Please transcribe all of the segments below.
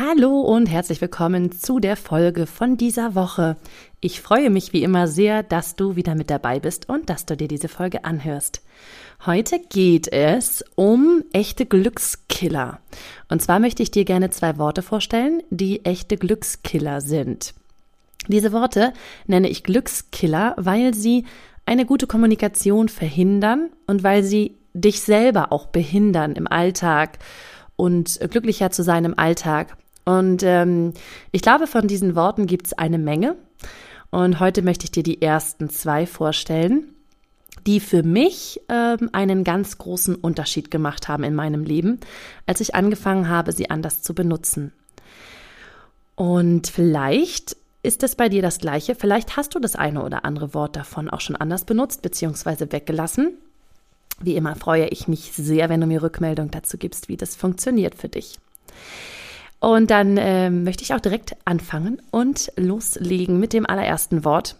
Hallo und herzlich willkommen zu der Folge von dieser Woche. Ich freue mich wie immer sehr, dass du wieder mit dabei bist und dass du dir diese Folge anhörst. Heute geht es um echte Glückskiller. Und zwar möchte ich dir gerne zwei Worte vorstellen, die echte Glückskiller sind. Diese Worte nenne ich Glückskiller, weil sie eine gute Kommunikation verhindern und weil sie dich selber auch behindern im Alltag und glücklicher zu sein im Alltag. Und ähm, ich glaube, von diesen Worten gibt es eine Menge. Und heute möchte ich dir die ersten zwei vorstellen, die für mich ähm, einen ganz großen Unterschied gemacht haben in meinem Leben, als ich angefangen habe, sie anders zu benutzen. Und vielleicht ist es bei dir das gleiche. Vielleicht hast du das eine oder andere Wort davon auch schon anders benutzt bzw. weggelassen. Wie immer freue ich mich sehr, wenn du mir Rückmeldung dazu gibst, wie das funktioniert für dich. Und dann äh, möchte ich auch direkt anfangen und loslegen mit dem allerersten Wort.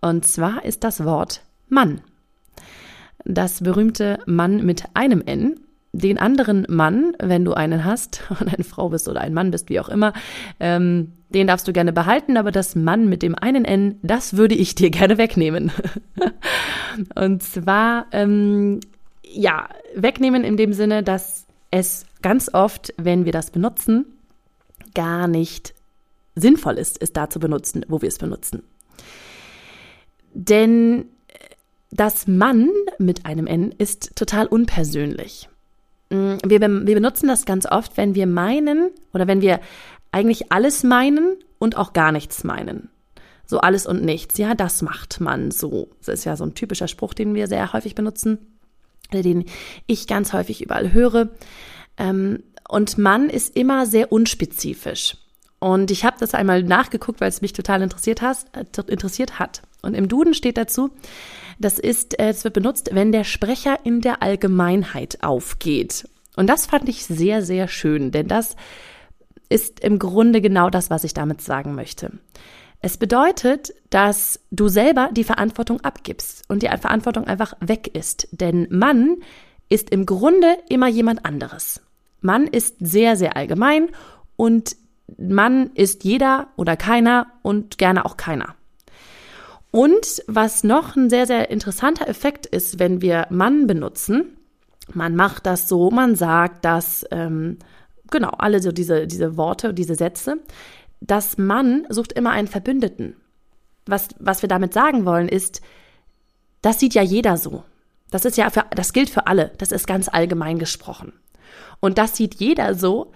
Und zwar ist das Wort Mann. Das berühmte Mann mit einem N. Den anderen Mann, wenn du einen hast und eine Frau bist oder ein Mann bist, wie auch immer, ähm, den darfst du gerne behalten, aber das Mann mit dem einen N, das würde ich dir gerne wegnehmen. und zwar, ähm, ja, wegnehmen in dem Sinne, dass es ganz oft, wenn wir das benutzen, gar nicht sinnvoll ist, es da zu benutzen, wo wir es benutzen. Denn das Mann mit einem N ist total unpersönlich. Mm, wir, wir benutzen das ganz oft, wenn wir meinen oder wenn wir eigentlich alles meinen und auch gar nichts meinen. So alles und nichts. Ja, das macht man so. Das ist ja so ein typischer Spruch, den wir sehr häufig benutzen, den ich ganz häufig überall höre. Ähm, und Mann ist immer sehr unspezifisch. Und ich habe das einmal nachgeguckt, weil es mich total interessiert, has, äh, interessiert hat. Und im Duden steht dazu, das ist, äh, es wird benutzt, wenn der Sprecher in der Allgemeinheit aufgeht. Und das fand ich sehr, sehr schön, denn das ist im Grunde genau das, was ich damit sagen möchte. Es bedeutet, dass du selber die Verantwortung abgibst und die Verantwortung einfach weg ist. Denn Mann ist im Grunde immer jemand anderes. Mann ist sehr, sehr allgemein und Mann ist jeder oder keiner und gerne auch keiner. Und was noch ein sehr, sehr interessanter Effekt ist, wenn wir Mann benutzen, man macht das so, man sagt das, ähm, genau, alle so diese, diese Worte, diese Sätze, das Mann sucht immer einen Verbündeten. Was, was wir damit sagen wollen, ist, das sieht ja jeder so. Das ist ja für, das gilt für alle. Das ist ganz allgemein gesprochen. Und das sieht jeder so,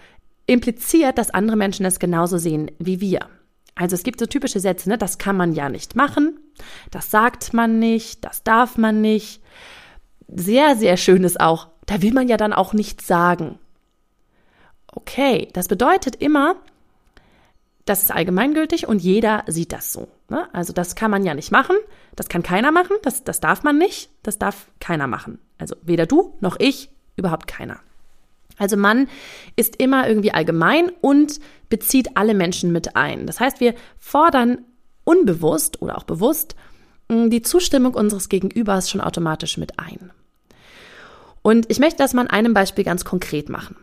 impliziert, dass andere Menschen es genauso sehen wie wir. Also es gibt so typische Sätze, ne? das kann man ja nicht machen, das sagt man nicht, das darf man nicht. Sehr, sehr schön ist auch, da will man ja dann auch nichts sagen. Okay, das bedeutet immer, das ist allgemeingültig und jeder sieht das so. Ne? Also das kann man ja nicht machen, das kann keiner machen, das, das darf man nicht, das darf keiner machen. Also weder du noch ich, überhaupt keiner. Also Mann ist immer irgendwie allgemein und bezieht alle Menschen mit ein. Das heißt, wir fordern unbewusst oder auch bewusst mm, die Zustimmung unseres Gegenübers schon automatisch mit ein. Und ich möchte das mal an einem Beispiel ganz konkret machen.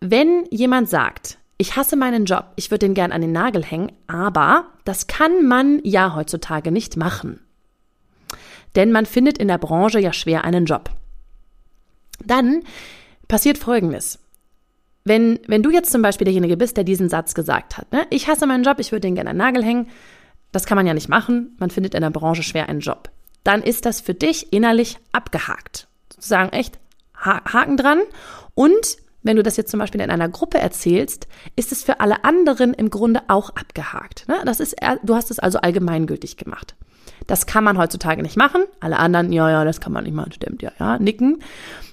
Wenn jemand sagt, ich hasse meinen Job, ich würde den gern an den Nagel hängen, aber das kann man ja heutzutage nicht machen. Denn man findet in der Branche ja schwer einen Job. Dann passiert Folgendes. Wenn, wenn du jetzt zum Beispiel derjenige bist, der diesen Satz gesagt hat, ne? ich hasse meinen Job, ich würde den gerne an den Nagel hängen, das kann man ja nicht machen, man findet in der Branche schwer einen Job, dann ist das für dich innerlich abgehakt. Sozusagen echt Haken dran. Und wenn du das jetzt zum Beispiel in einer Gruppe erzählst, ist es für alle anderen im Grunde auch abgehakt. Ne? Das ist, du hast es also allgemeingültig gemacht. Das kann man heutzutage nicht machen. Alle anderen, ja, ja, das kann man nicht machen, stimmt, ja, ja, nicken.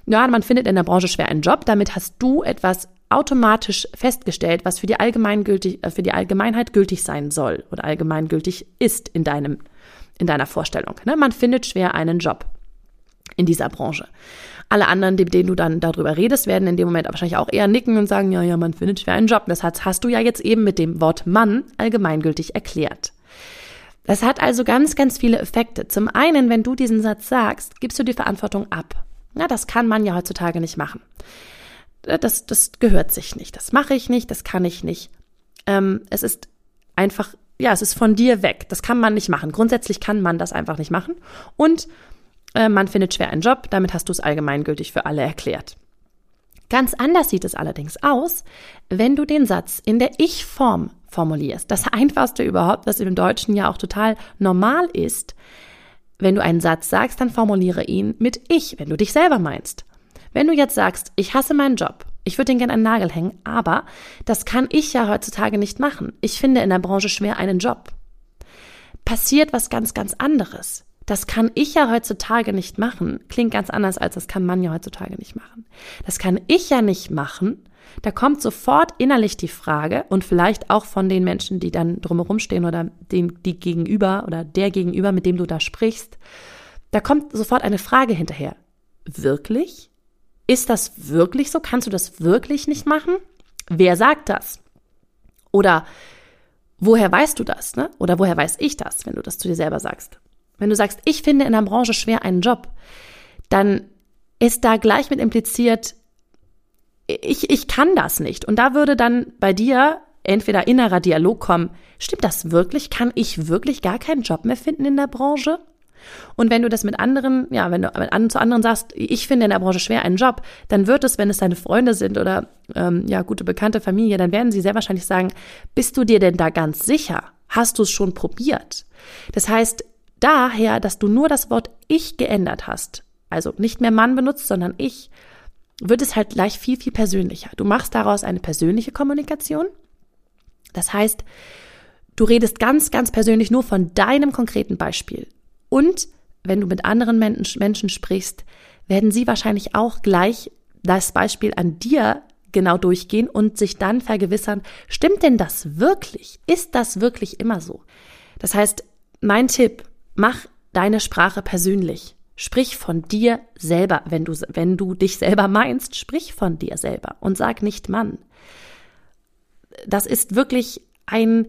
Ja, man findet in der Branche schwer einen Job. Damit hast du etwas automatisch festgestellt, was für die, Allgemeingültig, äh, für die Allgemeinheit gültig sein soll oder allgemeingültig ist in deinem, in deiner Vorstellung. Ne? Man findet schwer einen Job. in dieser Branche. Alle anderen, mit denen du dann darüber redest, werden in dem Moment wahrscheinlich auch eher nicken und sagen, ja, ja, man findet schwer einen Job. Das hast du ja jetzt eben mit dem Wort Mann allgemeingültig erklärt. Das hat also ganz, ganz viele Effekte. Zum einen, wenn du diesen Satz sagst, gibst du die Verantwortung ab. Ja, das kann man ja heutzutage nicht machen. Das, das gehört sich nicht. Das mache ich nicht, das kann ich nicht. Ähm, es ist einfach, ja, es ist von dir weg. Das kann man nicht machen. Grundsätzlich kann man das einfach nicht machen. Und äh, man findet schwer einen Job, damit hast du es allgemeingültig für alle erklärt. Ganz anders sieht es allerdings aus, wenn du den Satz in der Ich-Form formulierst. Das einfachste überhaupt, was im Deutschen ja auch total normal ist. Wenn du einen Satz sagst, dann formuliere ihn mit Ich, wenn du dich selber meinst. Wenn du jetzt sagst, ich hasse meinen Job, ich würde den gerne an den Nagel hängen, aber das kann ich ja heutzutage nicht machen. Ich finde in der Branche schwer einen Job. Passiert was ganz, ganz anderes. Das kann ich ja heutzutage nicht machen. Klingt ganz anders, als das kann man ja heutzutage nicht machen. Das kann ich ja nicht machen. Da kommt sofort innerlich die Frage und vielleicht auch von den Menschen, die dann drumherum stehen oder dem, die gegenüber oder der gegenüber, mit dem du da sprichst. Da kommt sofort eine Frage hinterher. Wirklich? Ist das wirklich so? Kannst du das wirklich nicht machen? Wer sagt das? Oder woher weißt du das? Ne? Oder woher weiß ich das, wenn du das zu dir selber sagst? Wenn du sagst, ich finde in der Branche schwer einen Job, dann ist da gleich mit impliziert, ich, ich kann das nicht. Und da würde dann bei dir entweder innerer Dialog kommen, stimmt das wirklich? Kann ich wirklich gar keinen Job mehr finden in der Branche? Und wenn du das mit anderen, ja, wenn du mit zu anderen sagst, ich finde in der Branche schwer einen Job, dann wird es, wenn es deine Freunde sind oder ähm, ja gute bekannte Familie, dann werden sie sehr wahrscheinlich sagen, bist du dir denn da ganz sicher? Hast du es schon probiert? Das heißt, daher, dass du nur das Wort ich geändert hast, also nicht mehr Mann benutzt, sondern ich, wird es halt gleich viel, viel persönlicher. Du machst daraus eine persönliche Kommunikation. Das heißt, du redest ganz, ganz persönlich nur von deinem konkreten Beispiel. Und wenn du mit anderen Menschen, sprichst, werden sie wahrscheinlich auch gleich das Beispiel an dir genau durchgehen und sich dann vergewissern, stimmt denn das wirklich? Ist das wirklich immer so? Das heißt, mein Tipp, mach deine Sprache persönlich. Sprich von dir selber, wenn du, wenn du dich selber meinst, sprich von dir selber und sag nicht Mann. Das ist wirklich ein,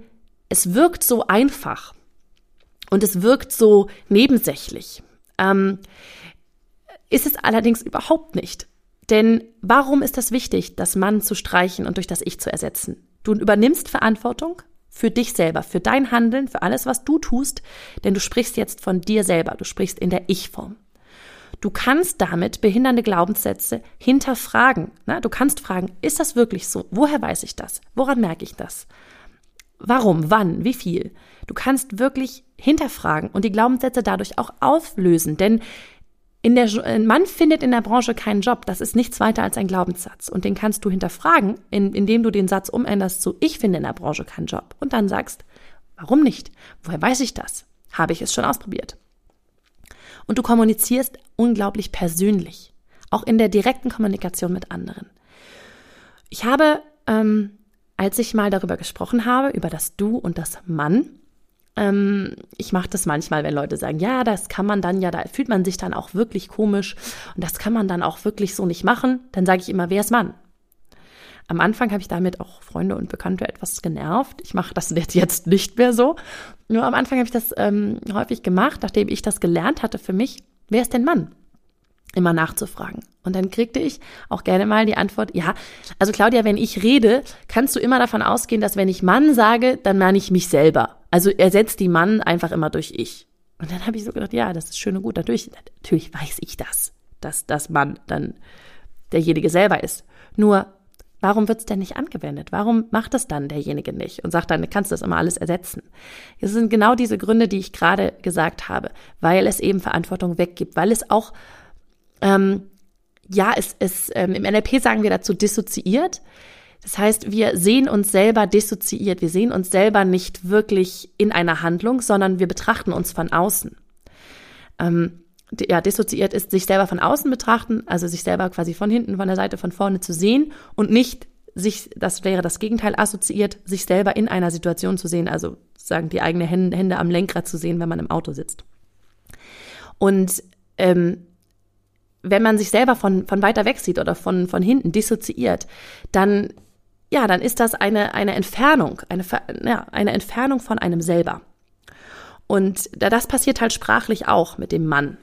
es wirkt so einfach und es wirkt so nebensächlich. Ähm, ist es allerdings überhaupt nicht. Denn warum ist das wichtig, das Mann zu streichen und durch das Ich zu ersetzen? Du übernimmst Verantwortung für dich selber, für dein Handeln, für alles, was du tust, denn du sprichst jetzt von dir selber, du sprichst in der Ich-Form. Du kannst damit behindernde Glaubenssätze hinterfragen. Ne? Du kannst fragen, ist das wirklich so? Woher weiß ich das? Woran merke ich das? Warum? Wann? Wie viel? Du kannst wirklich hinterfragen und die Glaubenssätze dadurch auch auflösen, denn in der, ein Mann findet in der Branche keinen Job. Das ist nichts weiter als ein Glaubenssatz. Und den kannst du hinterfragen, in, indem du den Satz umänderst zu Ich finde in der Branche keinen Job. Und dann sagst, warum nicht? Woher weiß ich das? Habe ich es schon ausprobiert? Und du kommunizierst unglaublich persönlich. Auch in der direkten Kommunikation mit anderen. Ich habe, ähm, als ich mal darüber gesprochen habe, über das Du und das Mann, ähm, ich mache das manchmal, wenn Leute sagen, ja, das kann man dann ja, da fühlt man sich dann auch wirklich komisch und das kann man dann auch wirklich so nicht machen. Dann sage ich immer, wer ist Mann? Am Anfang habe ich damit auch Freunde und Bekannte etwas genervt. Ich mache das jetzt nicht mehr so. Nur am Anfang habe ich das ähm, häufig gemacht, nachdem ich das gelernt hatte für mich. Wer ist denn Mann? Immer nachzufragen. Und dann kriegte ich auch gerne mal die Antwort, ja, also Claudia, wenn ich rede, kannst du immer davon ausgehen, dass wenn ich Mann sage, dann meine ich mich selber. Also ersetzt die Mann einfach immer durch ich. Und dann habe ich so gedacht, ja, das ist schön und gut. Natürlich, natürlich weiß ich das, dass das Mann dann derjenige selber ist. Nur, warum wird es denn nicht angewendet? Warum macht es dann derjenige nicht und sagt dann, kannst du das immer alles ersetzen? Es sind genau diese Gründe, die ich gerade gesagt habe, weil es eben Verantwortung weggibt, weil es auch, ähm, ja, es, es ähm, im NLP sagen wir dazu dissoziiert. Das heißt, wir sehen uns selber dissoziiert. Wir sehen uns selber nicht wirklich in einer Handlung, sondern wir betrachten uns von außen. Ähm, ja, dissoziiert ist sich selber von außen betrachten, also sich selber quasi von hinten, von der Seite, von vorne zu sehen und nicht sich, das wäre das Gegenteil, assoziiert, sich selber in einer Situation zu sehen, also sagen die eigene Hände, Hände am Lenkrad zu sehen, wenn man im Auto sitzt. Und ähm, wenn man sich selber von, von weiter weg sieht oder von, von hinten dissoziiert, dann, ja, dann ist das eine, eine Entfernung, eine, ja, eine Entfernung von einem selber. Und das passiert halt sprachlich auch mit dem Mann.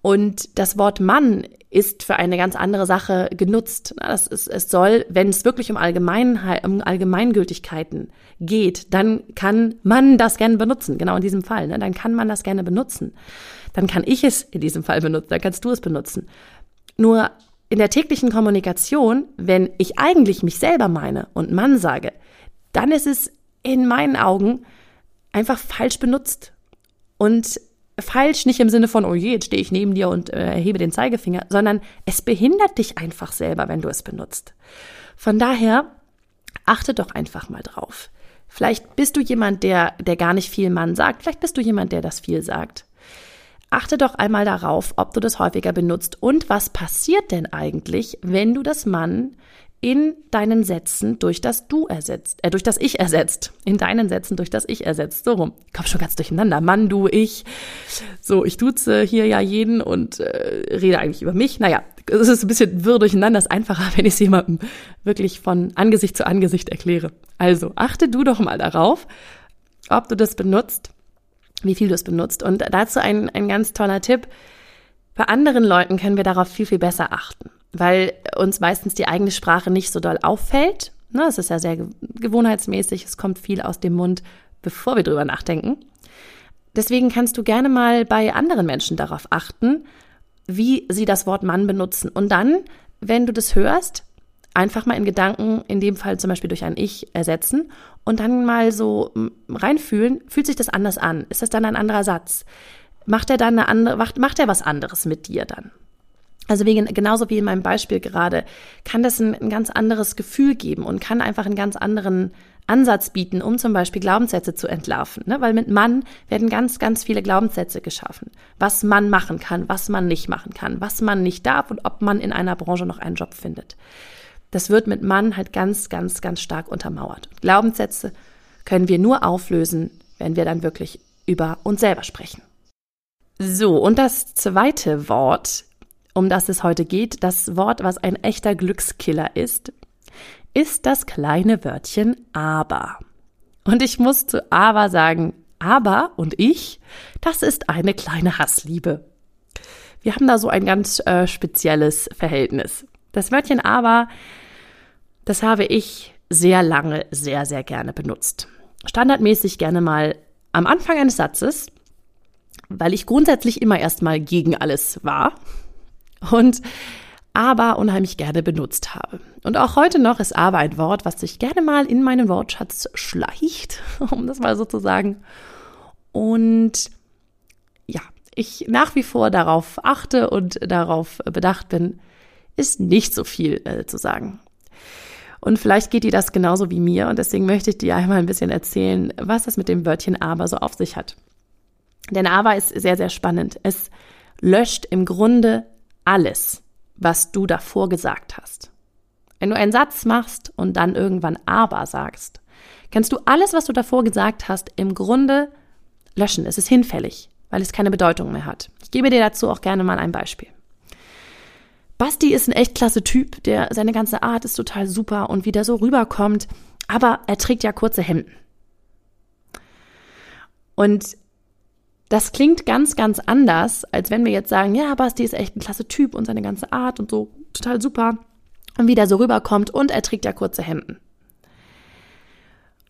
Und das Wort Mann ist für eine ganz andere Sache genutzt. Das ist, es soll, wenn es wirklich um, Allgemeinheit, um Allgemeingültigkeiten geht, dann kann man das gerne benutzen. Genau in diesem Fall. Ne? Dann kann man das gerne benutzen. Dann kann ich es in diesem Fall benutzen. Dann kannst du es benutzen. Nur in der täglichen Kommunikation, wenn ich eigentlich mich selber meine und Mann sage, dann ist es in meinen Augen einfach falsch benutzt. Und falsch nicht im Sinne von, oh je, jetzt stehe ich neben dir und äh, erhebe den Zeigefinger, sondern es behindert dich einfach selber, wenn du es benutzt. Von daher, achte doch einfach mal drauf. Vielleicht bist du jemand, der, der gar nicht viel Mann sagt. Vielleicht bist du jemand, der das viel sagt. Achte doch einmal darauf, ob du das häufiger benutzt und was passiert denn eigentlich, wenn du das Mann in deinen Sätzen durch das Du ersetzt, äh, durch das Ich ersetzt. In deinen Sätzen durch das Ich ersetzt. So rum. Komm schon ganz durcheinander. Mann, du, ich. So, ich duze hier ja jeden und äh, rede eigentlich über mich. Naja, es ist ein bisschen wirr durcheinander. Es ist einfacher, wenn ich es jemandem wirklich von Angesicht zu Angesicht erkläre. Also, achte du doch mal darauf, ob du das benutzt, wie viel du es benutzt. Und dazu ein, ein ganz toller Tipp. Bei anderen Leuten können wir darauf viel, viel besser achten weil uns meistens die eigene Sprache nicht so doll auffällt. Ne, es ist ja sehr gewohnheitsmäßig, es kommt viel aus dem Mund, bevor wir drüber nachdenken. Deswegen kannst du gerne mal bei anderen Menschen darauf achten, wie sie das Wort Mann benutzen. Und dann, wenn du das hörst, einfach mal in Gedanken, in dem Fall zum Beispiel durch ein Ich ersetzen und dann mal so reinfühlen, fühlt sich das anders an? Ist das dann ein anderer Satz? Macht er dann eine andere, macht, macht er was anderes mit dir dann? Also wegen, genauso wie in meinem Beispiel gerade, kann das ein, ein, ganz anderes Gefühl geben und kann einfach einen ganz anderen Ansatz bieten, um zum Beispiel Glaubenssätze zu entlarven. Ne? Weil mit Mann werden ganz, ganz viele Glaubenssätze geschaffen. Was man machen kann, was man nicht machen kann, was man nicht darf und ob man in einer Branche noch einen Job findet. Das wird mit Mann halt ganz, ganz, ganz stark untermauert. Glaubenssätze können wir nur auflösen, wenn wir dann wirklich über uns selber sprechen. So, und das zweite Wort um das es heute geht, das Wort, was ein echter Glückskiller ist, ist das kleine Wörtchen aber. Und ich muss zu aber sagen, aber und ich, das ist eine kleine Hassliebe. Wir haben da so ein ganz äh, spezielles Verhältnis. Das Wörtchen aber, das habe ich sehr lange sehr, sehr gerne benutzt. Standardmäßig gerne mal am Anfang eines Satzes, weil ich grundsätzlich immer erstmal gegen alles war und aber unheimlich gerne benutzt habe. Und auch heute noch ist aber ein Wort, was sich gerne mal in meinen Wortschatz schleicht, um das mal so zu sagen. Und ja, ich nach wie vor darauf achte und darauf bedacht bin, ist nicht so viel äh, zu sagen. Und vielleicht geht dir das genauso wie mir und deswegen möchte ich dir einmal ein bisschen erzählen, was das mit dem Wörtchen aber so auf sich hat. Denn aber ist sehr, sehr spannend. Es löscht im Grunde alles, was du davor gesagt hast. Wenn du einen Satz machst und dann irgendwann aber sagst, kannst du alles, was du davor gesagt hast, im Grunde löschen. Es ist hinfällig, weil es keine Bedeutung mehr hat. Ich gebe dir dazu auch gerne mal ein Beispiel. Basti ist ein echt klasse Typ, der seine ganze Art ist total super und wie der so rüberkommt, aber er trägt ja kurze Hemden. Und das klingt ganz, ganz anders, als wenn wir jetzt sagen, ja, Basti ist echt ein klasse Typ und seine ganze Art und so total super. Und wie der so rüberkommt und er trägt ja kurze Hemden.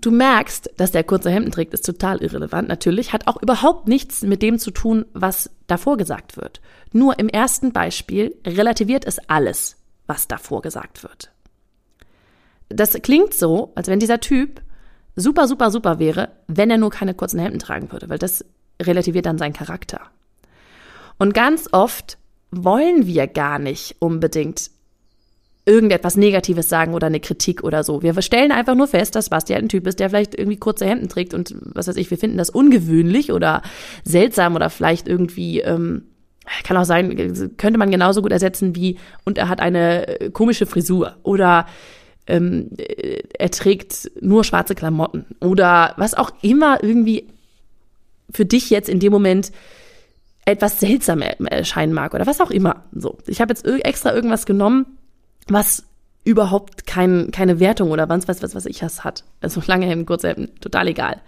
Du merkst, dass der kurze Hemden trägt, ist total irrelevant natürlich, hat auch überhaupt nichts mit dem zu tun, was davor gesagt wird. Nur im ersten Beispiel relativiert es alles, was davor gesagt wird. Das klingt so, als wenn dieser Typ super, super, super wäre, wenn er nur keine kurzen Hemden tragen würde, weil das relativiert dann seinen Charakter. Und ganz oft wollen wir gar nicht unbedingt irgendetwas Negatives sagen oder eine Kritik oder so. Wir stellen einfach nur fest, dass Basti halt ein Typ ist, der vielleicht irgendwie kurze Hemden trägt und was weiß ich, wir finden das ungewöhnlich oder seltsam oder vielleicht irgendwie, ähm, kann auch sein, könnte man genauso gut ersetzen wie, und er hat eine äh, komische Frisur oder ähm, äh, er trägt nur schwarze Klamotten oder was auch immer irgendwie für dich jetzt in dem Moment etwas seltsam erscheinen mag oder was auch immer. So, ich habe jetzt extra irgendwas genommen, was überhaupt kein, keine Wertung oder was, was, was, was ich has hat. Also lange Hemden, kurze Hemden, total egal.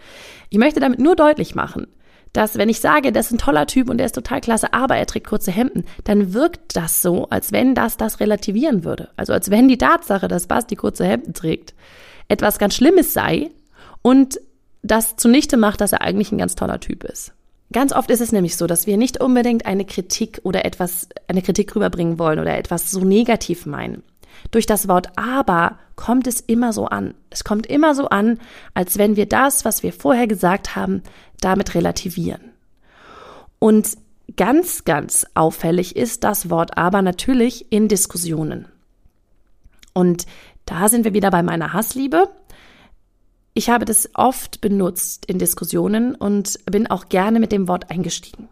Ich möchte damit nur deutlich machen, dass wenn ich sage, das ist ein toller Typ und der ist total klasse, aber er trägt kurze Hemden, dann wirkt das so, als wenn das das relativieren würde. Also als wenn die Tatsache, dass Basti kurze Hemden trägt, etwas ganz Schlimmes sei und das zunichte macht, dass er eigentlich ein ganz toller Typ ist. Ganz oft ist es nämlich so, dass wir nicht unbedingt eine Kritik oder etwas, eine Kritik rüberbringen wollen oder etwas so negativ meinen. Durch das Wort aber kommt es immer so an. Es kommt immer so an, als wenn wir das, was wir vorher gesagt haben, damit relativieren. Und ganz, ganz auffällig ist das Wort aber natürlich in Diskussionen. Und da sind wir wieder bei meiner Hassliebe. Ich habe das oft benutzt in Diskussionen und bin auch gerne mit dem Wort eingestiegen.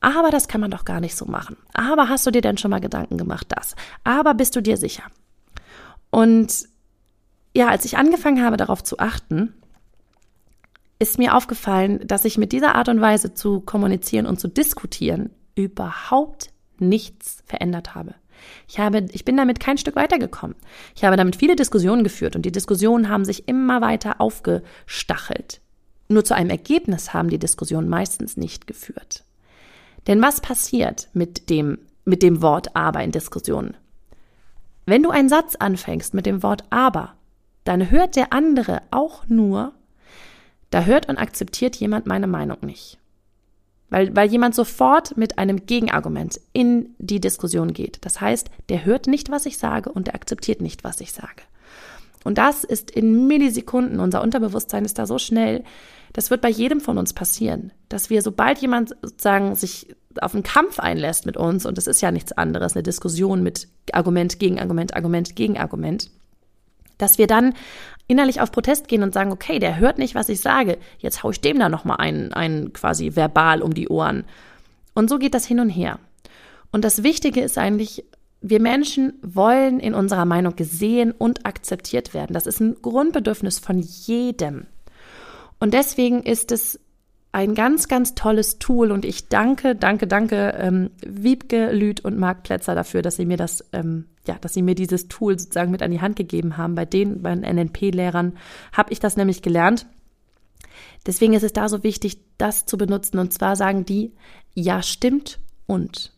Aber das kann man doch gar nicht so machen. Aber hast du dir denn schon mal Gedanken gemacht, das? Aber bist du dir sicher? Und ja, als ich angefangen habe, darauf zu achten, ist mir aufgefallen, dass ich mit dieser Art und Weise zu kommunizieren und zu diskutieren überhaupt nichts verändert habe. Ich habe, ich bin damit kein Stück weitergekommen. Ich habe damit viele Diskussionen geführt und die Diskussionen haben sich immer weiter aufgestachelt. Nur zu einem Ergebnis haben die Diskussionen meistens nicht geführt. Denn was passiert mit dem, mit dem Wort aber in Diskussionen? Wenn du einen Satz anfängst mit dem Wort aber, dann hört der andere auch nur, da hört und akzeptiert jemand meine Meinung nicht. Weil, weil jemand sofort mit einem Gegenargument in die Diskussion geht. Das heißt, der hört nicht, was ich sage und der akzeptiert nicht, was ich sage. Und das ist in Millisekunden, unser Unterbewusstsein ist da so schnell, das wird bei jedem von uns passieren, dass wir, sobald jemand sozusagen sich auf einen Kampf einlässt mit uns, und das ist ja nichts anderes, eine Diskussion mit Argument gegen Argument, Argument gegen Argument, dass wir dann innerlich auf Protest gehen und sagen, okay, der hört nicht, was ich sage, jetzt hau ich dem da nochmal einen, einen quasi verbal um die Ohren. Und so geht das hin und her. Und das Wichtige ist eigentlich, wir Menschen wollen in unserer Meinung gesehen und akzeptiert werden. Das ist ein Grundbedürfnis von jedem. Und deswegen ist es ein ganz, ganz tolles Tool und ich danke, danke, danke ähm, Wiebke, Lüth und Marc Plätzer dafür, dass sie mir das, ähm, ja, dass sie mir dieses Tool sozusagen mit an die Hand gegeben haben. Bei den, bei den NNP-Lehrern habe ich das nämlich gelernt. Deswegen ist es da so wichtig, das zu benutzen und zwar sagen die, ja, stimmt und.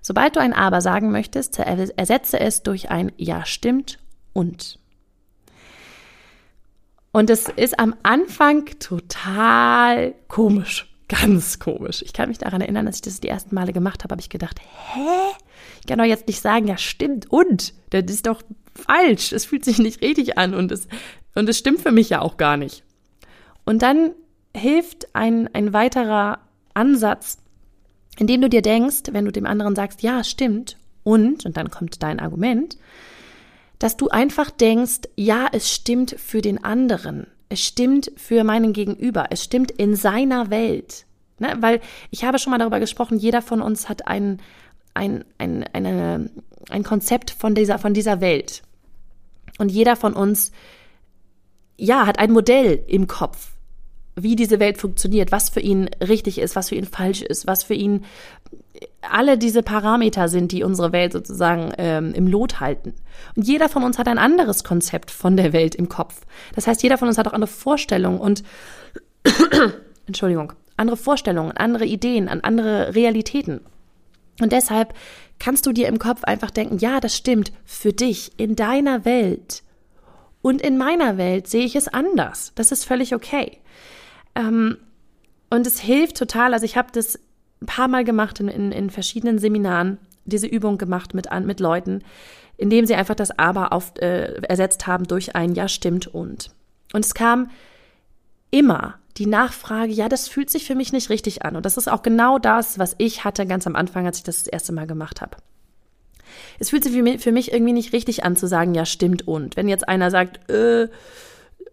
Sobald du ein Aber sagen möchtest, ersetze es durch ein Ja, stimmt und. Und es ist am Anfang total komisch. Ganz komisch. Ich kann mich daran erinnern, als ich das die ersten Male gemacht habe, habe ich gedacht, hä? Ich kann doch jetzt nicht sagen, ja stimmt und. Das ist doch falsch. Es fühlt sich nicht richtig an und es, und es stimmt für mich ja auch gar nicht. Und dann hilft ein, ein weiterer Ansatz, indem du dir denkst, wenn du dem anderen sagst, ja, stimmt und, und dann kommt dein Argument, dass du einfach denkst, ja, es stimmt für den anderen. Es stimmt für meinen Gegenüber. Es stimmt in seiner Welt. Ne? Weil ich habe schon mal darüber gesprochen, jeder von uns hat ein, ein, ein, eine, ein Konzept von dieser, von dieser Welt. Und jeder von uns, ja, hat ein Modell im Kopf, wie diese Welt funktioniert, was für ihn richtig ist, was für ihn falsch ist, was für ihn alle diese Parameter sind, die unsere Welt sozusagen ähm, im Lot halten. Und jeder von uns hat ein anderes Konzept von der Welt im Kopf. Das heißt, jeder von uns hat auch andere Vorstellungen und Entschuldigung, andere Vorstellungen, andere Ideen, an andere Realitäten. Und deshalb kannst du dir im Kopf einfach denken, ja, das stimmt für dich in deiner Welt. Und in meiner Welt sehe ich es anders. Das ist völlig okay. Ähm, und es hilft total. Also ich habe das ein paar Mal gemacht in, in, in verschiedenen Seminaren, diese Übung gemacht mit, mit Leuten, indem sie einfach das Aber auf, äh, ersetzt haben durch ein Ja stimmt und. Und es kam immer die Nachfrage, ja, das fühlt sich für mich nicht richtig an. Und das ist auch genau das, was ich hatte ganz am Anfang, als ich das das erste Mal gemacht habe. Es fühlt sich für mich irgendwie nicht richtig an zu sagen, ja, stimmt und. Wenn jetzt einer sagt, äh,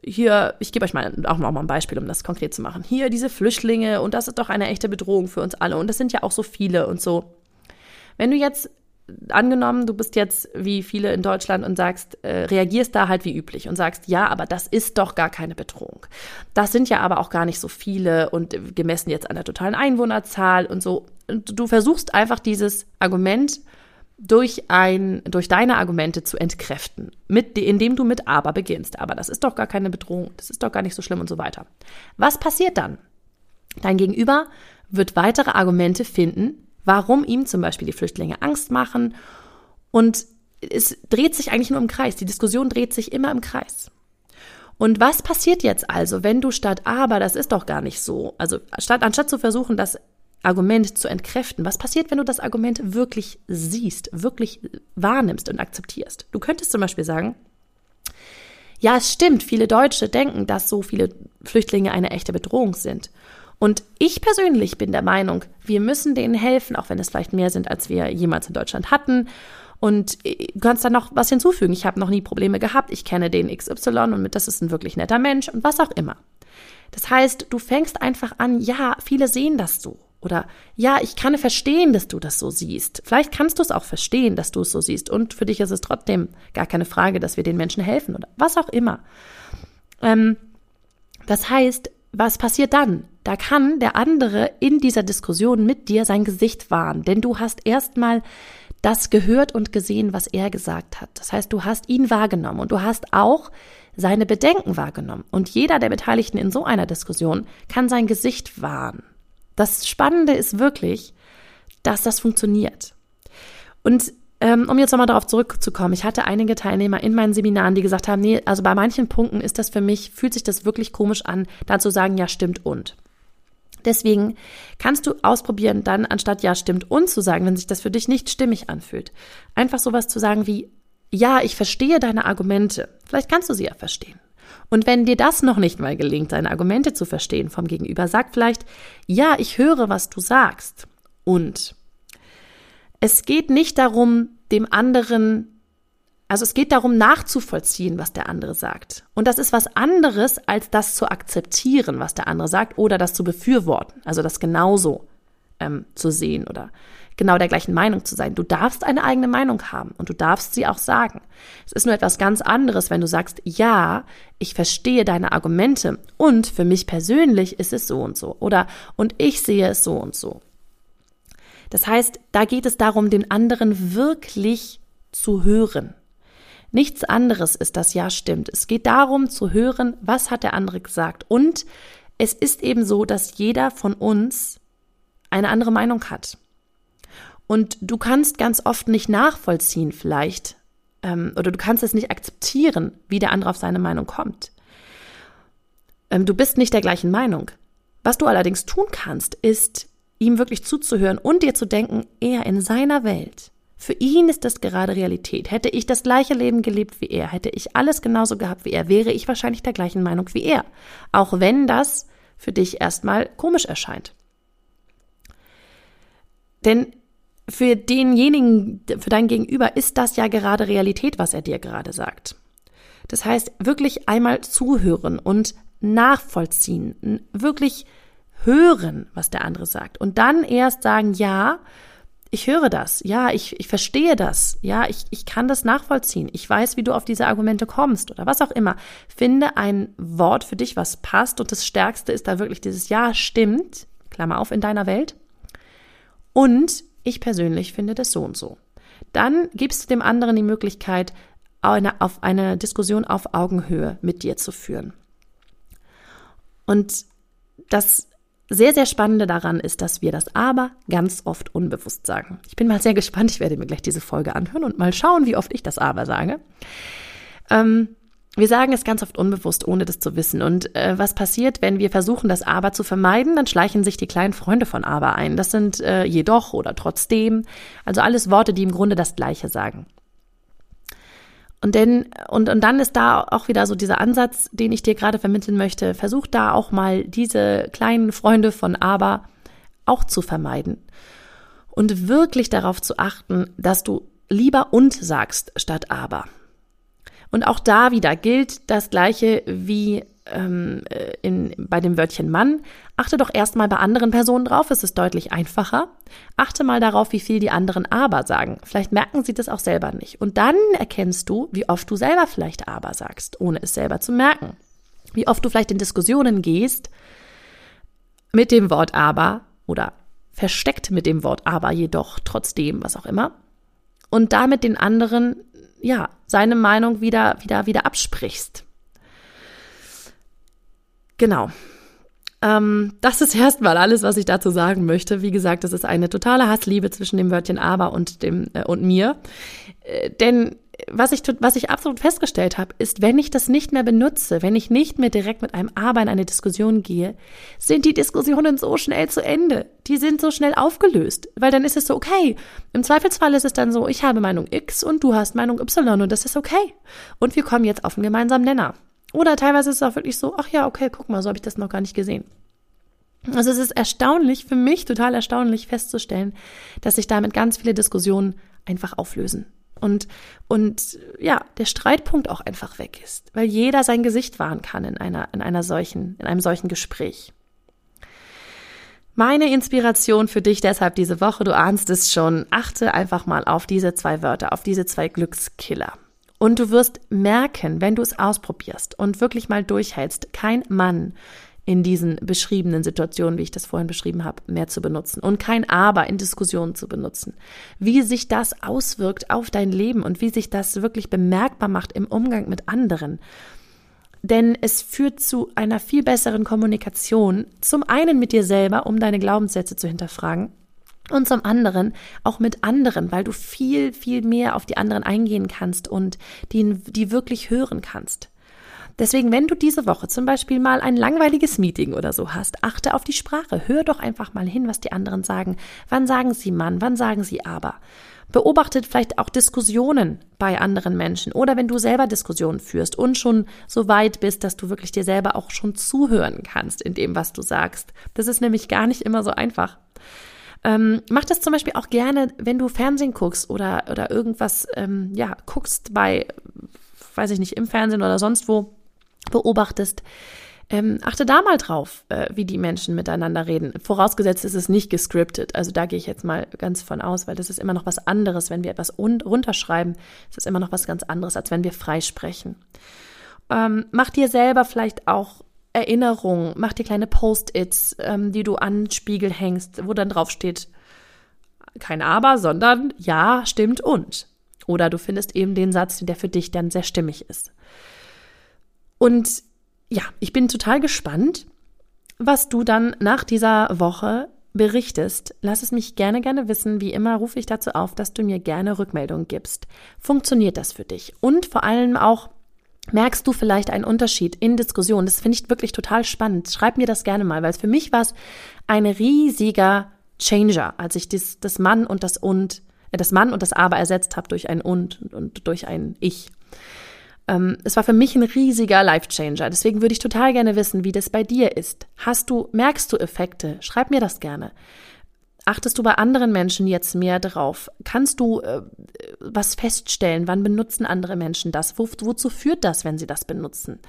hier, ich gebe euch mal auch mal ein Beispiel, um das konkret zu machen. Hier diese Flüchtlinge und das ist doch eine echte Bedrohung für uns alle und das sind ja auch so viele und so. Wenn du jetzt angenommen, du bist jetzt wie viele in Deutschland und sagst, äh, reagierst da halt wie üblich und sagst, ja, aber das ist doch gar keine Bedrohung. Das sind ja aber auch gar nicht so viele und gemessen jetzt an der totalen Einwohnerzahl und so. Und du versuchst einfach dieses Argument durch ein, durch deine Argumente zu entkräften, mit, indem du mit aber beginnst. Aber das ist doch gar keine Bedrohung, das ist doch gar nicht so schlimm und so weiter. Was passiert dann? Dein Gegenüber wird weitere Argumente finden, warum ihm zum Beispiel die Flüchtlinge Angst machen. Und es dreht sich eigentlich nur im Kreis. Die Diskussion dreht sich immer im Kreis. Und was passiert jetzt also, wenn du statt aber, das ist doch gar nicht so, also statt, anstatt zu versuchen, das Argument zu entkräften, was passiert, wenn du das Argument wirklich siehst, wirklich wahrnimmst und akzeptierst? Du könntest zum Beispiel sagen, ja, es stimmt, viele Deutsche denken, dass so viele Flüchtlinge eine echte Bedrohung sind. Und ich persönlich bin der Meinung, wir müssen denen helfen, auch wenn es vielleicht mehr sind, als wir jemals in Deutschland hatten. Und du kannst da noch was hinzufügen. Ich habe noch nie Probleme gehabt. Ich kenne den XY und das ist ein wirklich netter Mensch und was auch immer. Das heißt, du fängst einfach an, ja, viele sehen das so. Oder ja, ich kann verstehen, dass du das so siehst. Vielleicht kannst du es auch verstehen, dass du es so siehst. Und für dich ist es trotzdem gar keine Frage, dass wir den Menschen helfen oder was auch immer. Ähm, das heißt, was passiert dann? Da kann der andere in dieser Diskussion mit dir sein Gesicht wahren, denn du hast erstmal das gehört und gesehen, was er gesagt hat. Das heißt, du hast ihn wahrgenommen und du hast auch seine Bedenken wahrgenommen. Und jeder der Beteiligten in so einer Diskussion kann sein Gesicht wahren. Das Spannende ist wirklich, dass das funktioniert. Und ähm, um jetzt nochmal darauf zurückzukommen, ich hatte einige Teilnehmer in meinen Seminaren, die gesagt haben, nee, also bei manchen Punkten ist das für mich, fühlt sich das wirklich komisch an, da zu sagen, ja, stimmt und. Deswegen kannst du ausprobieren, dann anstatt ja, stimmt und zu sagen, wenn sich das für dich nicht stimmig anfühlt, einfach sowas zu sagen wie, ja, ich verstehe deine Argumente. Vielleicht kannst du sie ja verstehen. Und wenn dir das noch nicht mal gelingt, deine Argumente zu verstehen vom Gegenüber, sag vielleicht, ja, ich höre, was du sagst. Und es geht nicht darum, dem anderen, also es geht darum, nachzuvollziehen, was der andere sagt. Und das ist was anderes, als das zu akzeptieren, was der andere sagt, oder das zu befürworten, also das genauso ähm, zu sehen oder genau der gleichen Meinung zu sein. Du darfst eine eigene Meinung haben und du darfst sie auch sagen. Es ist nur etwas ganz anderes, wenn du sagst, ja, ich verstehe deine Argumente und für mich persönlich ist es so und so oder und ich sehe es so und so. Das heißt, da geht es darum, den anderen wirklich zu hören. Nichts anderes ist das Ja stimmt. Es geht darum zu hören, was hat der andere gesagt. Und es ist eben so, dass jeder von uns eine andere Meinung hat. Und du kannst ganz oft nicht nachvollziehen vielleicht, ähm, oder du kannst es nicht akzeptieren, wie der andere auf seine Meinung kommt. Ähm, du bist nicht der gleichen Meinung. Was du allerdings tun kannst, ist ihm wirklich zuzuhören und dir zu denken, er in seiner Welt. Für ihn ist das gerade Realität. Hätte ich das gleiche Leben gelebt wie er, hätte ich alles genauso gehabt wie er, wäre ich wahrscheinlich der gleichen Meinung wie er. Auch wenn das für dich erstmal komisch erscheint. Denn für denjenigen, für dein Gegenüber ist das ja gerade Realität, was er dir gerade sagt. Das heißt, wirklich einmal zuhören und nachvollziehen, wirklich hören, was der andere sagt und dann erst sagen, ja, ich höre das, ja, ich, ich verstehe das, ja, ich, ich kann das nachvollziehen, ich weiß, wie du auf diese Argumente kommst oder was auch immer. Finde ein Wort für dich, was passt und das Stärkste ist da wirklich dieses Ja, stimmt, Klammer auf, in deiner Welt. Und ich persönlich finde das so und so. Dann gibst du dem anderen die Möglichkeit, eine, auf eine Diskussion auf Augenhöhe mit dir zu führen. Und das sehr, sehr Spannende daran ist, dass wir das aber ganz oft unbewusst sagen. Ich bin mal sehr gespannt, ich werde mir gleich diese Folge anhören und mal schauen, wie oft ich das aber sage. Ähm, wir sagen es ganz oft unbewusst, ohne das zu wissen. Und äh, was passiert, wenn wir versuchen, das Aber zu vermeiden? Dann schleichen sich die kleinen Freunde von Aber ein. Das sind äh, jedoch oder trotzdem. Also alles Worte, die im Grunde das Gleiche sagen. Und denn, und, und dann ist da auch wieder so dieser Ansatz, den ich dir gerade vermitteln möchte. Versuch da auch mal diese kleinen Freunde von aber auch zu vermeiden. Und wirklich darauf zu achten, dass du lieber und sagst statt aber. Und auch da wieder gilt das Gleiche wie ähm, äh, in, bei dem Wörtchen Mann, achte doch erstmal bei anderen Personen drauf, es ist deutlich einfacher. Achte mal darauf, wie viel die anderen aber sagen. Vielleicht merken sie das auch selber nicht. Und dann erkennst du, wie oft du selber vielleicht aber sagst, ohne es selber zu merken. Wie oft du vielleicht in Diskussionen gehst mit dem Wort aber oder versteckt mit dem Wort aber jedoch trotzdem, was auch immer. Und damit den anderen, ja, seine Meinung wieder, wieder, wieder absprichst. Genau. Ähm, das ist erstmal alles, was ich dazu sagen möchte. Wie gesagt, das ist eine totale Hassliebe zwischen dem Wörtchen aber und dem äh, und mir. Äh, denn was ich, was ich absolut festgestellt habe, ist, wenn ich das nicht mehr benutze, wenn ich nicht mehr direkt mit einem Aber in eine Diskussion gehe, sind die Diskussionen so schnell zu Ende. Die sind so schnell aufgelöst. Weil dann ist es so, okay, im Zweifelsfall ist es dann so, ich habe Meinung X und du hast Meinung Y und das ist okay. Und wir kommen jetzt auf einen gemeinsamen Nenner. Oder teilweise ist es auch wirklich so, ach ja, okay, guck mal, so habe ich das noch gar nicht gesehen. Also es ist erstaunlich, für mich total erstaunlich festzustellen, dass sich damit ganz viele Diskussionen einfach auflösen. Und, und ja, der Streitpunkt auch einfach weg ist, weil jeder sein Gesicht wahren kann in einer, in einer solchen, in einem solchen Gespräch. Meine Inspiration für dich deshalb diese Woche, du ahnst es schon, achte einfach mal auf diese zwei Wörter, auf diese zwei Glückskiller. Und du wirst merken, wenn du es ausprobierst und wirklich mal durchhältst, kein Mann in diesen beschriebenen Situationen, wie ich das vorhin beschrieben habe, mehr zu benutzen und kein Aber in Diskussionen zu benutzen. Wie sich das auswirkt auf dein Leben und wie sich das wirklich bemerkbar macht im Umgang mit anderen. Denn es führt zu einer viel besseren Kommunikation, zum einen mit dir selber, um deine Glaubenssätze zu hinterfragen, und zum anderen auch mit anderen, weil du viel, viel mehr auf die anderen eingehen kannst und die, die wirklich hören kannst. Deswegen, wenn du diese Woche zum Beispiel mal ein langweiliges Meeting oder so hast, achte auf die Sprache. Hör doch einfach mal hin, was die anderen sagen. Wann sagen sie Mann? Wann sagen sie aber? Beobachtet vielleicht auch Diskussionen bei anderen Menschen oder wenn du selber Diskussionen führst und schon so weit bist, dass du wirklich dir selber auch schon zuhören kannst in dem, was du sagst. Das ist nämlich gar nicht immer so einfach. Ähm, mach das zum Beispiel auch gerne, wenn du Fernsehen guckst oder, oder irgendwas, ähm, ja, guckst bei, weiß ich nicht, im Fernsehen oder sonst wo, beobachtest. Ähm, achte da mal drauf, äh, wie die Menschen miteinander reden. Vorausgesetzt ist es nicht gescriptet. Also da gehe ich jetzt mal ganz von aus, weil das ist immer noch was anderes. Wenn wir etwas runterschreiben, ist es immer noch was ganz anderes, als wenn wir frei sprechen. Ähm, mach dir selber vielleicht auch Erinnerungen, mach dir kleine Post-its, ähm, die du an Spiegel hängst, wo dann drauf steht, kein Aber, sondern ja, stimmt und. Oder du findest eben den Satz, der für dich dann sehr stimmig ist. Und ja, ich bin total gespannt, was du dann nach dieser Woche berichtest. Lass es mich gerne, gerne wissen. Wie immer rufe ich dazu auf, dass du mir gerne Rückmeldungen gibst. Funktioniert das für dich? Und vor allem auch, Merkst du vielleicht einen Unterschied in Diskussionen? Das finde ich wirklich total spannend. Schreib mir das gerne mal, weil für mich war es ein riesiger Changer, als ich das, das Mann und das und, äh, das Mann und das Aber ersetzt habe durch ein und und durch ein Ich. Ähm, es war für mich ein riesiger Life-Changer. Deswegen würde ich total gerne wissen, wie das bei dir ist. Hast du, merkst du Effekte? Schreib mir das gerne. Achtest du bei anderen Menschen jetzt mehr drauf? Kannst du äh, was feststellen? Wann benutzen andere Menschen das? Wo, wozu führt das, wenn sie das benutzen?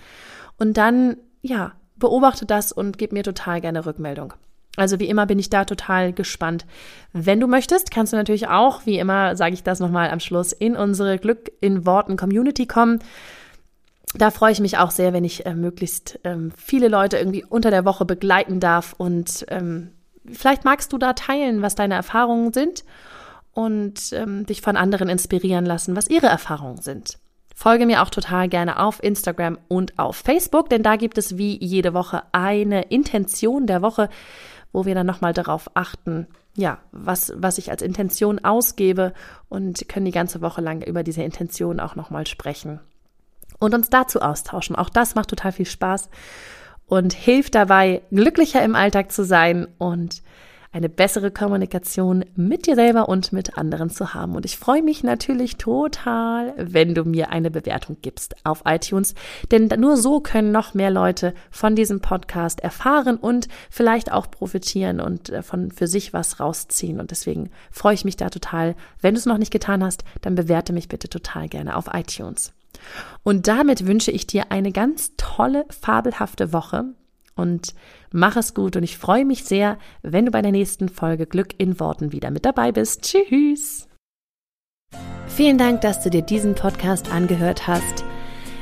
Und dann, ja, beobachte das und gib mir total gerne Rückmeldung. Also wie immer bin ich da total gespannt. Wenn du möchtest, kannst du natürlich auch, wie immer sage ich das nochmal am Schluss, in unsere Glück in Worten Community kommen. Da freue ich mich auch sehr, wenn ich äh, möglichst ähm, viele Leute irgendwie unter der Woche begleiten darf und ähm, vielleicht magst du da teilen, was deine Erfahrungen sind und ähm, dich von anderen inspirieren lassen, was ihre Erfahrungen sind. Folge mir auch total gerne auf Instagram und auf Facebook, denn da gibt es wie jede Woche eine Intention der Woche, wo wir dann nochmal darauf achten, ja, was, was ich als Intention ausgebe und können die ganze Woche lang über diese Intention auch nochmal sprechen und uns dazu austauschen. Auch das macht total viel Spaß und hilft dabei, glücklicher im Alltag zu sein und eine bessere Kommunikation mit dir selber und mit anderen zu haben. Und ich freue mich natürlich total, wenn du mir eine Bewertung gibst auf iTunes, denn nur so können noch mehr Leute von diesem Podcast erfahren und vielleicht auch profitieren und äh, von für sich was rausziehen. Und deswegen freue ich mich da total. Wenn du es noch nicht getan hast, dann bewerte mich bitte total gerne auf iTunes. Und damit wünsche ich dir eine ganz tolle, fabelhafte Woche und mach es gut und ich freue mich sehr, wenn du bei der nächsten Folge Glück in Worten wieder mit dabei bist. Tschüss! Vielen Dank, dass du dir diesen Podcast angehört hast.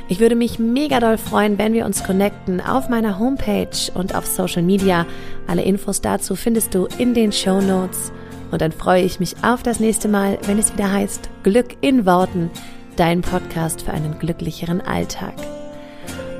Ich würde mich mega doll freuen, wenn wir uns connecten auf meiner Homepage und auf Social Media. Alle Infos dazu findest du in den Show Notes. Und dann freue ich mich auf das nächste Mal, wenn es wieder heißt Glück in Worten, dein Podcast für einen glücklicheren Alltag.